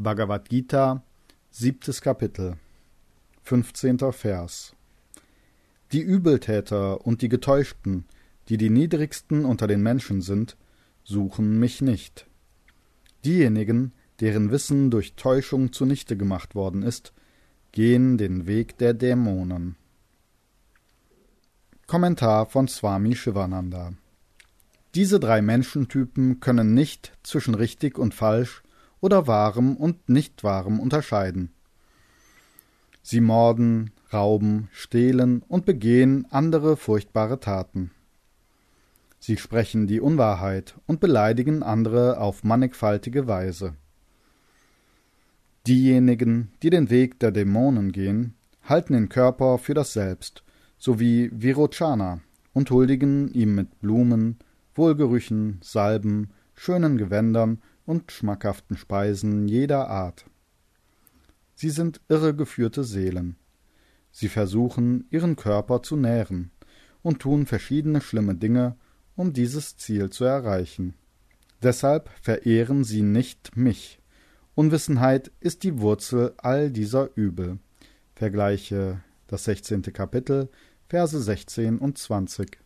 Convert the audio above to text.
Bhagavad Gita, siebtes Kapitel, 15. Vers. Die Übeltäter und die Getäuschten, die die niedrigsten unter den Menschen sind, suchen mich nicht. Diejenigen, deren Wissen durch Täuschung zunichte gemacht worden ist, gehen den Weg der Dämonen. Kommentar von Swami Shivananda Diese drei Menschentypen können nicht zwischen richtig und falsch oder wahrem und nicht wahrem unterscheiden. Sie morden, rauben, stehlen und begehen andere furchtbare Taten. Sie sprechen die Unwahrheit und beleidigen andere auf mannigfaltige Weise. Diejenigen, die den Weg der Dämonen gehen, halten den Körper für das Selbst, sowie Virochana, und huldigen ihm mit Blumen, Wohlgerüchen, Salben, schönen Gewändern und schmackhaften Speisen jeder Art. Sie sind irregeführte Seelen. Sie versuchen, ihren Körper zu nähren und tun verschiedene schlimme Dinge, um dieses Ziel zu erreichen. Deshalb verehren sie nicht mich. Unwissenheit ist die Wurzel all dieser Übel. Vergleiche das 16. Kapitel, Verse 16 und 20.